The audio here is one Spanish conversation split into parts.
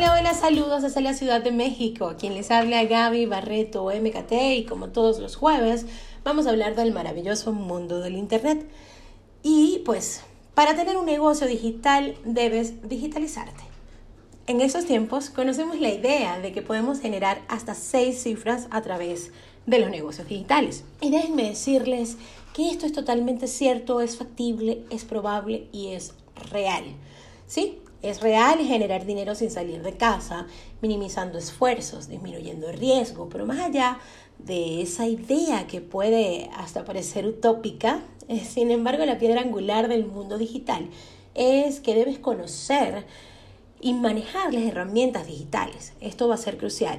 Hola, hola, saludos desde la Ciudad de México. Quien les habla Gaby Barreto MKT y como todos los jueves vamos a hablar del maravilloso mundo del Internet. Y pues, para tener un negocio digital debes digitalizarte. En esos tiempos conocemos la idea de que podemos generar hasta seis cifras a través de los negocios digitales. Y déjenme decirles que esto es totalmente cierto, es factible, es probable y es real. ¿Sí? Es real generar dinero sin salir de casa, minimizando esfuerzos, disminuyendo riesgo, pero más allá de esa idea que puede hasta parecer utópica, eh, sin embargo la piedra angular del mundo digital es que debes conocer y manejar las herramientas digitales. Esto va a ser crucial,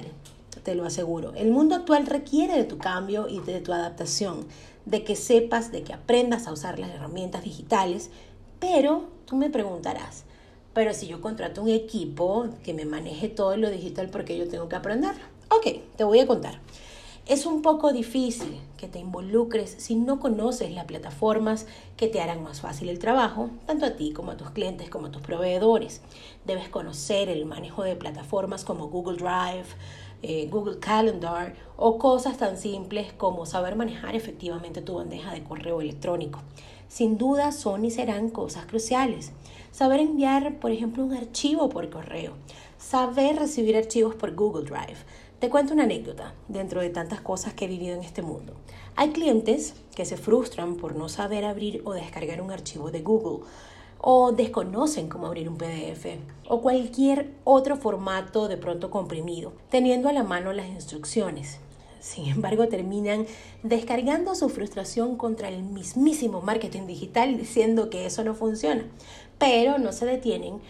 te lo aseguro. El mundo actual requiere de tu cambio y de tu adaptación, de que sepas, de que aprendas a usar las herramientas digitales, pero tú me preguntarás, pero si yo contrato un equipo que me maneje todo lo digital, porque yo tengo que aprender? Ok, te voy a contar. Es un poco difícil que te involucres si no conoces las plataformas que te harán más fácil el trabajo, tanto a ti como a tus clientes, como a tus proveedores. Debes conocer el manejo de plataformas como Google Drive, eh, Google Calendar o cosas tan simples como saber manejar efectivamente tu bandeja de correo electrónico. Sin duda son y serán cosas cruciales. Saber enviar, por ejemplo, un archivo por correo. Saber recibir archivos por Google Drive. Te cuento una anécdota dentro de tantas cosas que he vivido en este mundo. Hay clientes que se frustran por no saber abrir o descargar un archivo de Google o desconocen cómo abrir un PDF o cualquier otro formato de pronto comprimido, teniendo a la mano las instrucciones. Sin embargo, terminan descargando su frustración contra el mismísimo marketing digital diciendo que eso no funciona, pero no se detienen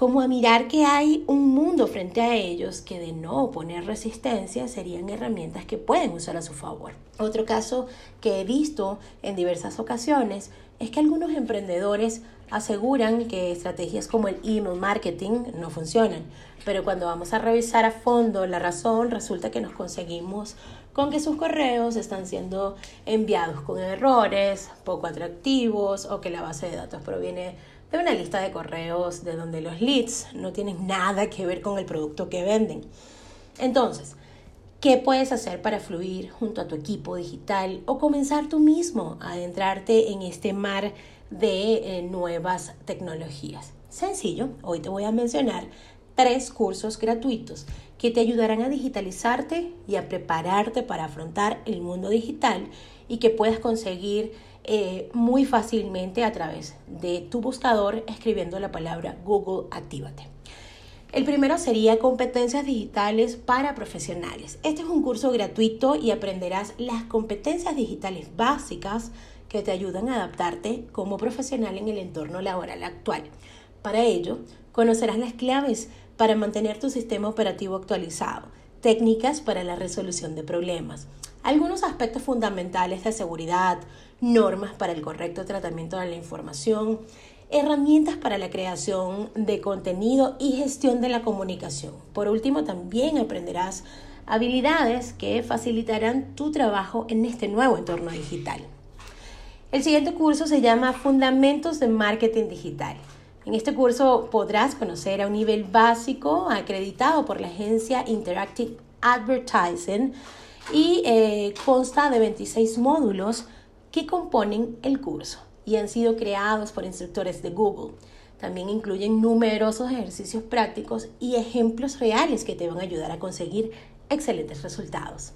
como a mirar que hay un mundo frente a ellos que de no poner resistencia serían herramientas que pueden usar a su favor. Otro caso que he visto en diversas ocasiones es que algunos emprendedores aseguran que estrategias como el email marketing no funcionan, pero cuando vamos a revisar a fondo la razón resulta que nos conseguimos con que sus correos están siendo enviados con errores, poco atractivos o que la base de datos proviene de una lista de correos de donde los leads no tienen nada que ver con el producto que venden. Entonces, ¿qué puedes hacer para fluir junto a tu equipo digital o comenzar tú mismo a adentrarte en este mar de eh, nuevas tecnologías? Sencillo, hoy te voy a mencionar tres cursos gratuitos que te ayudarán a digitalizarte y a prepararte para afrontar el mundo digital y que puedas conseguir eh, muy fácilmente a través de tu buscador escribiendo la palabra Google Actívate. El primero sería competencias digitales para profesionales. Este es un curso gratuito y aprenderás las competencias digitales básicas que te ayudan a adaptarte como profesional en el entorno laboral actual. Para ello, conocerás las claves para mantener tu sistema operativo actualizado, técnicas para la resolución de problemas, algunos aspectos fundamentales de seguridad, normas para el correcto tratamiento de la información, herramientas para la creación de contenido y gestión de la comunicación. Por último, también aprenderás habilidades que facilitarán tu trabajo en este nuevo entorno digital. El siguiente curso se llama Fundamentos de Marketing Digital. En este curso podrás conocer a un nivel básico acreditado por la agencia Interactive Advertising y eh, consta de 26 módulos que componen el curso y han sido creados por instructores de Google. También incluyen numerosos ejercicios prácticos y ejemplos reales que te van a ayudar a conseguir excelentes resultados.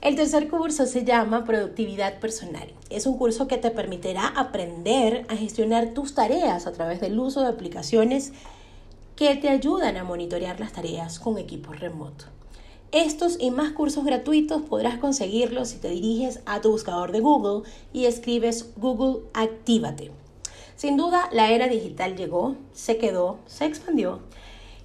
El tercer curso se llama Productividad Personal. Es un curso que te permitirá aprender a gestionar tus tareas a través del uso de aplicaciones que te ayudan a monitorear las tareas con equipos remotos. Estos y más cursos gratuitos podrás conseguirlos si te diriges a tu buscador de Google y escribes Google Actívate. Sin duda, la era digital llegó, se quedó, se expandió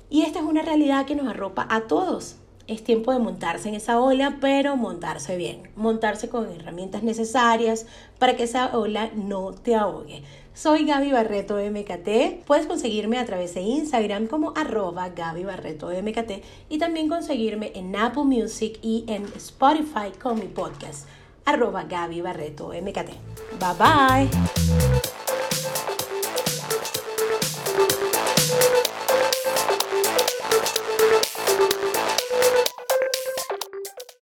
y esta es una realidad que nos arropa a todos es tiempo de montarse en esa ola, pero montarse bien, montarse con herramientas necesarias para que esa ola no te ahogue. Soy Gaby Barreto MKT. Puedes conseguirme a través de Instagram como arroba Gaby Barreto MKT y también conseguirme en Apple Music y en Spotify con mi podcast arroba Gaby Barreto MKT. Bye bye.